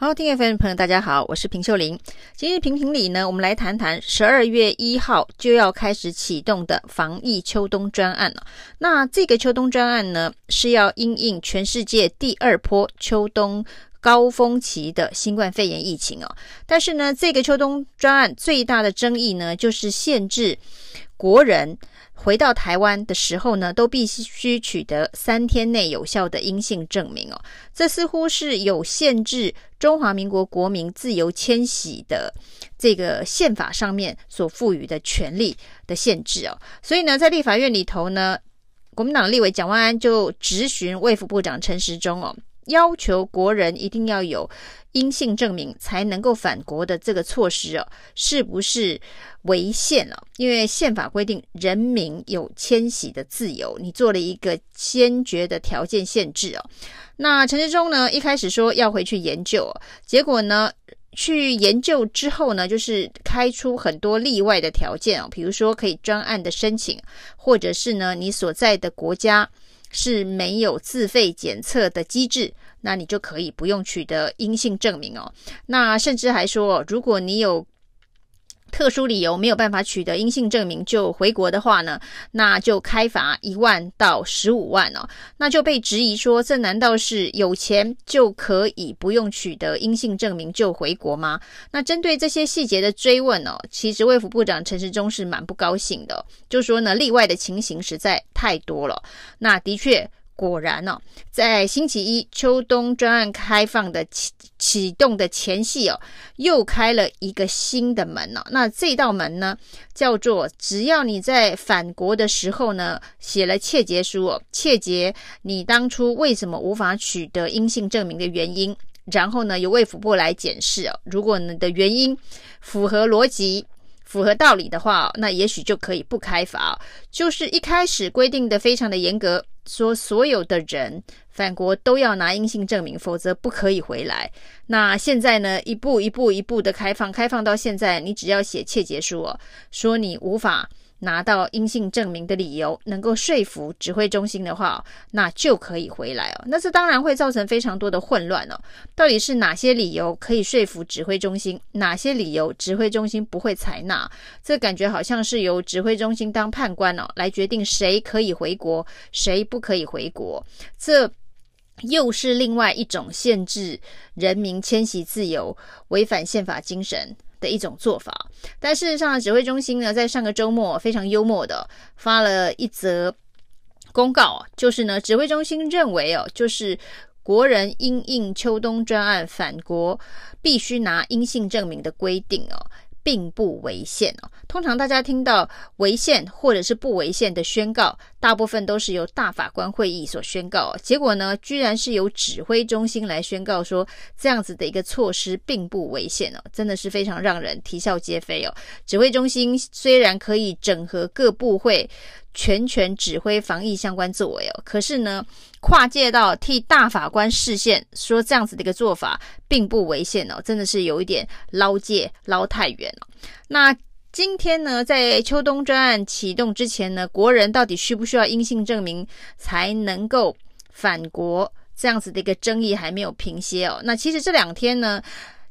好，听 FM 朋友，大家好，我是平秀玲。今日评评理呢，我们来谈谈十二月一号就要开始启动的防疫秋冬专案了。那这个秋冬专案呢，是要因应全世界第二波秋冬高峰期的新冠肺炎疫情哦。但是呢，这个秋冬专案最大的争议呢，就是限制国人。回到台湾的时候呢，都必须取得三天内有效的阴性证明哦。这似乎是有限制中华民国国民自由迁徙的这个宪法上面所赋予的权利的限制哦。所以呢，在立法院里头呢，国民党立委蒋万安就质询卫福部长陈时中哦。要求国人一定要有阴性证明才能够返国的这个措施哦，是不是违宪了？因为宪法规定人民有迁徙的自由，你做了一个坚决的条件限制哦。那陈志忠呢，一开始说要回去研究，结果呢，去研究之后呢，就是开出很多例外的条件哦，比如说可以专案的申请，或者是呢，你所在的国家。是没有自费检测的机制，那你就可以不用取得阴性证明哦。那甚至还说，如果你有特殊理由没有办法取得阴性证明就回国的话呢，那就开罚一万到十五万哦。那就被质疑说，这难道是有钱就可以不用取得阴性证明就回国吗？那针对这些细节的追问哦，其实卫福部长陈时中是蛮不高兴的，就说呢，例外的情形实在太多了。那的确。果然哦，在星期一秋冬专案开放的启启动的前夕哦，又开了一个新的门哦。那这道门呢，叫做只要你在返国的时候呢，写了切结书哦，切结你当初为什么无法取得阴性证明的原因，然后呢，由卫福部来检视哦。如果你的原因符合逻辑、符合道理的话，那也许就可以不开罚。就是一开始规定的非常的严格。说所有的人返国都要拿阴性证明，否则不可以回来。那现在呢，一步一步一步的开放，开放到现在，你只要写切结书哦，说你无法。拿到阴性证明的理由能够说服指挥中心的话，那就可以回来哦。那这当然会造成非常多的混乱哦。到底是哪些理由可以说服指挥中心？哪些理由指挥中心不会采纳？这感觉好像是由指挥中心当判官哦，来决定谁可以回国，谁不可以回国。这又是另外一种限制人民迁徙自由、违反宪法精神的一种做法，但事实上，指挥中心呢，在上个周末非常幽默的发了一则公告，就是呢，指挥中心认为哦，就是国人因应秋冬专案返国必须拿阴性证明的规定哦。并不违宪哦。通常大家听到违宪或者是不违宪的宣告，大部分都是由大法官会议所宣告。结果呢，居然是由指挥中心来宣告说这样子的一个措施并不违宪哦，真的是非常让人啼笑皆非哦。指挥中心虽然可以整合各部会。全权指挥防疫相关作为哦，可是呢，跨界到替大法官释宪，说这样子的一个做法并不违宪哦，真的是有一点捞界捞太远了。那今天呢，在秋冬专案启动之前呢，国人到底需不需要阴性证明才能够返国？这样子的一个争议还没有平息哦。那其实这两天呢。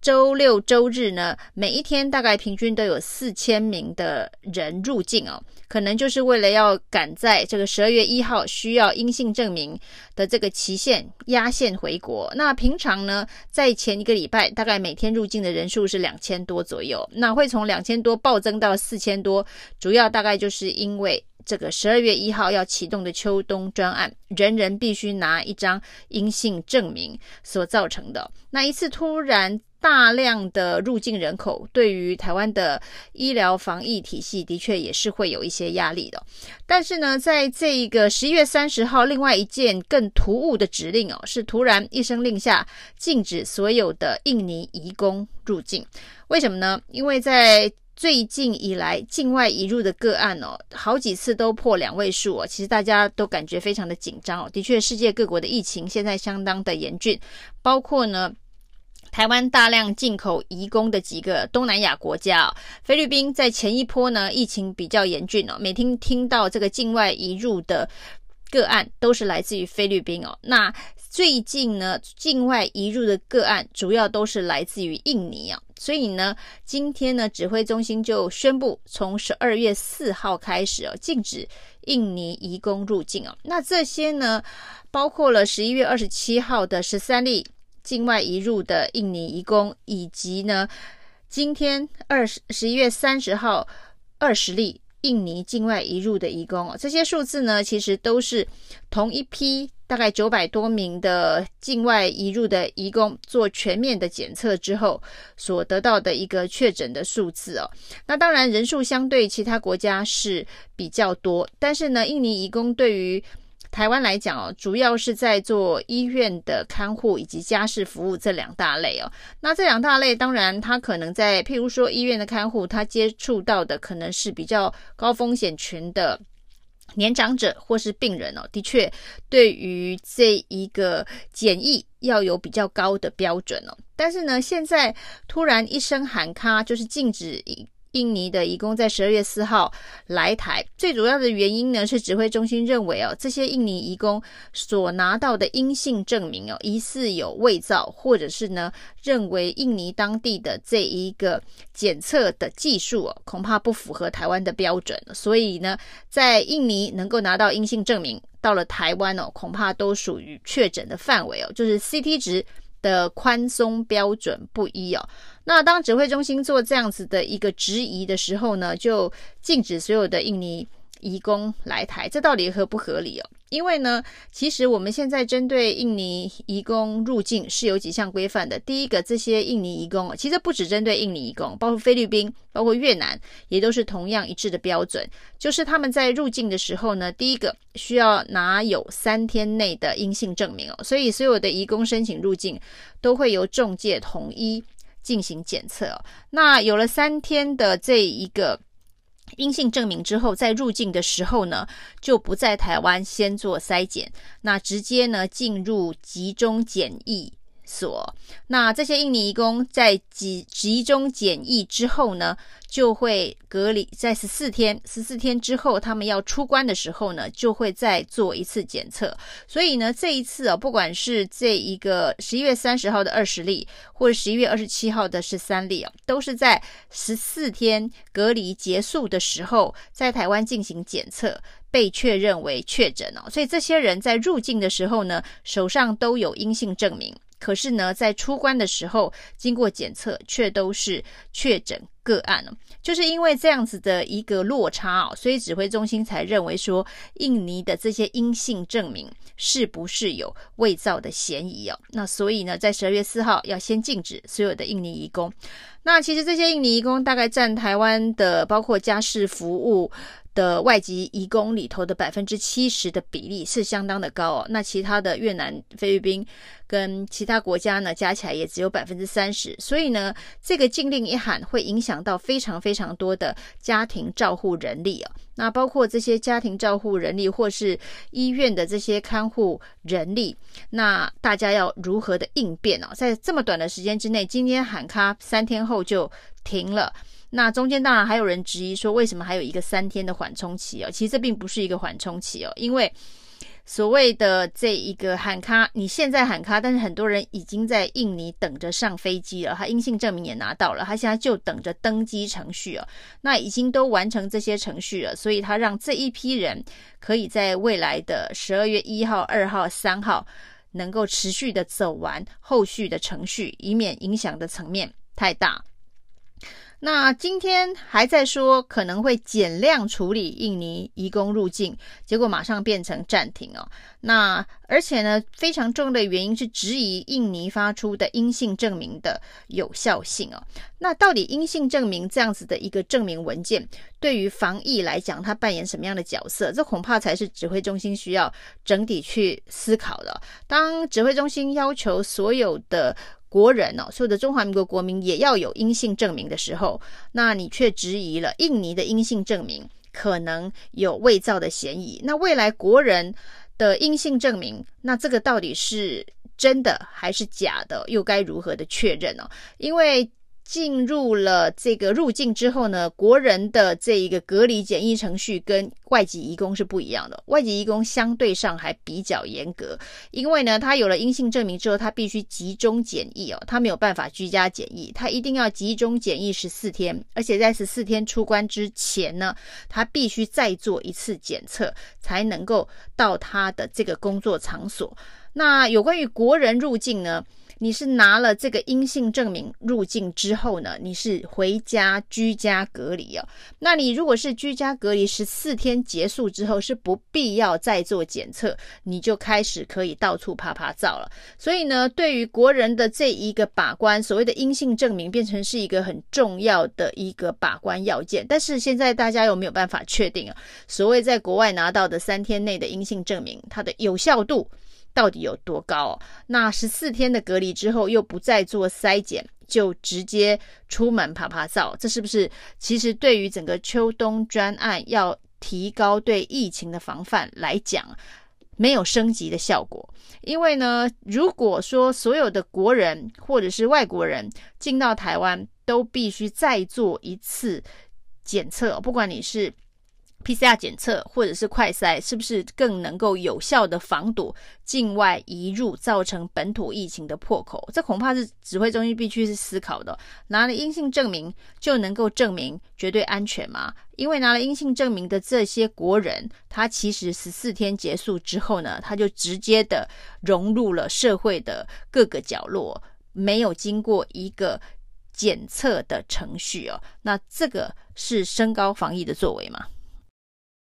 周六周日呢，每一天大概平均都有四千名的人入境哦，可能就是为了要赶在这个十二月一号需要阴性证明的这个期限压线回国。那平常呢，在前一个礼拜，大概每天入境的人数是两千多左右，那会从两千多暴增到四千多，主要大概就是因为这个十二月一号要启动的秋冬专案，人人必须拿一张阴性证明所造成的。那一次突然。大量的入境人口对于台湾的医疗防疫体系的确也是会有一些压力的。但是呢，在这一个十一月三十号，另外一件更突兀的指令哦，是突然一声令下，禁止所有的印尼移工入境。为什么呢？因为在最近以来，境外移入的个案哦，好几次都破两位数哦，其实大家都感觉非常的紧张哦。的确，世界各国的疫情现在相当的严峻，包括呢。台湾大量进口移工的几个东南亚国家，菲律宾在前一波呢，疫情比较严峻哦，每天听到这个境外移入的个案都是来自于菲律宾哦。那最近呢，境外移入的个案主要都是来自于印尼啊，所以呢，今天呢，指挥中心就宣布，从十二月四号开始哦，禁止印尼移工入境哦。那这些呢，包括了十一月二十七号的十三例境外移入的印尼移工，以及呢，今天二十十一月三十号二十例。印尼境外移入的移工哦，这些数字呢，其实都是同一批大概九百多名的境外移入的移工做全面的检测之后所得到的一个确诊的数字哦。那当然人数相对其他国家是比较多，但是呢，印尼移工对于台湾来讲哦，主要是在做医院的看护以及家事服务这两大类哦。那这两大类，当然他可能在譬如说医院的看护，他接触到的可能是比较高风险群的年长者或是病人哦。的确，对于这一个检疫要有比较高的标准哦。但是呢，现在突然一声喊卡，就是禁止。印尼的移工在十二月四号来台，最主要的原因呢，是指挥中心认为哦，这些印尼移工所拿到的阴性证明哦，疑似有伪造，或者是呢，认为印尼当地的这一个检测的技术哦，恐怕不符合台湾的标准，所以呢，在印尼能够拿到阴性证明，到了台湾哦，恐怕都属于确诊的范围哦，就是 CT 值的宽松标准不一哦。那当指挥中心做这样子的一个质疑的时候呢，就禁止所有的印尼移工来台，这到底合不合理哦？因为呢，其实我们现在针对印尼移工入境是有几项规范的。第一个，这些印尼移工其实不只针对印尼移工，包括菲律宾、包括越南，也都是同样一致的标准，就是他们在入境的时候呢，第一个需要拿有三天内的阴性证明哦。所以所有的移工申请入境都会由中介统一。进行检测，那有了三天的这一个阴性证明之后，在入境的时候呢，就不在台湾先做筛检，那直接呢进入集中检疫所。那这些印尼移工在集集中检疫之后呢，就会隔离在十四天，十四天之后，他们要出关的时候呢，就会再做一次检测。所以呢，这一次啊，不管是这一个十一月三十号的二十例，或者十一月二十七号的十三例啊，都是在十四天隔离结束的时候，在台湾进行检测，被确认为确诊哦。所以这些人在入境的时候呢，手上都有阴性证明。可是呢，在出关的时候，经过检测却都是确诊个案了。就是因为这样子的一个落差哦，所以指挥中心才认为说，印尼的这些阴性证明是不是有伪造的嫌疑哦？那所以呢，在十二月四号要先禁止所有的印尼移工。那其实这些印尼移工大概占台湾的包括家事服务的外籍移工里头的百分之七十的比例是相当的高哦。那其他的越南、菲律宾跟其他国家呢，加起来也只有百分之三十。所以呢，这个禁令一喊，会影响到非常非常多的家庭照护人力啊。那包括这些家庭照护人力，或是医院的这些看护人力，那大家要如何的应变哦？在这么短的时间之内，今天喊卡，三天后就停了。那中间当然还有人质疑说，为什么还有一个三天的缓冲期哦？其实这并不是一个缓冲期哦，因为所谓的这一个喊卡，你现在喊卡，但是很多人已经在印尼等着上飞机了，他阴性证明也拿到了，他现在就等着登机程序哦。那已经都完成这些程序了，所以他让这一批人可以在未来的十二月一号、二号、三号能够持续的走完后续的程序，以免影响的层面太大。那今天还在说可能会减量处理印尼移工入境，结果马上变成暂停哦。那而且呢，非常重要的原因是质疑印尼发出的阴性证明的有效性哦。那到底阴性证明这样子的一个证明文件，对于防疫来讲，它扮演什么样的角色？这恐怕才是指挥中心需要整体去思考的。当指挥中心要求所有的国人哦，所有的中华民国国民也要有阴性证明的时候，那你却质疑了印尼的阴性证明可能有伪造的嫌疑。那未来国人的阴性证明，那这个到底是真的还是假的？又该如何的确认呢？因为进入了这个入境之后呢，国人的这一个隔离检疫程序跟外籍移工是不一样的。外籍移工相对上还比较严格，因为呢，他有了阴性证明之后，他必须集中检疫哦，他没有办法居家检疫，他一定要集中检疫十四天，而且在十四天出关之前呢，他必须再做一次检测，才能够到他的这个工作场所。那有关于国人入境呢？你是拿了这个阴性证明入境之后呢，你是回家居家隔离哦。那你如果是居家隔离十四天结束之后，是不必要再做检测，你就开始可以到处趴趴走了。所以呢，对于国人的这一个把关，所谓的阴性证明变成是一个很重要的一个把关要件。但是现在大家又没有办法确定啊，所谓在国外拿到的三天内的阴性证明，它的有效度。到底有多高哦？那十四天的隔离之后，又不再做筛检，就直接出门爬爬照，这是不是其实对于整个秋冬专案要提高对疫情的防范来讲，没有升级的效果？因为呢，如果说所有的国人或者是外国人进到台湾，都必须再做一次检测，不管你是。PCR 检测或者是快筛，是不是更能够有效的防堵境外移入造成本土疫情的破口？这恐怕是指挥中心必须是思考的。拿了阴性证明就能够证明绝对安全吗？因为拿了阴性证明的这些国人，他其实十四天结束之后呢，他就直接的融入了社会的各个角落，没有经过一个检测的程序哦。那这个是升高防疫的作为吗？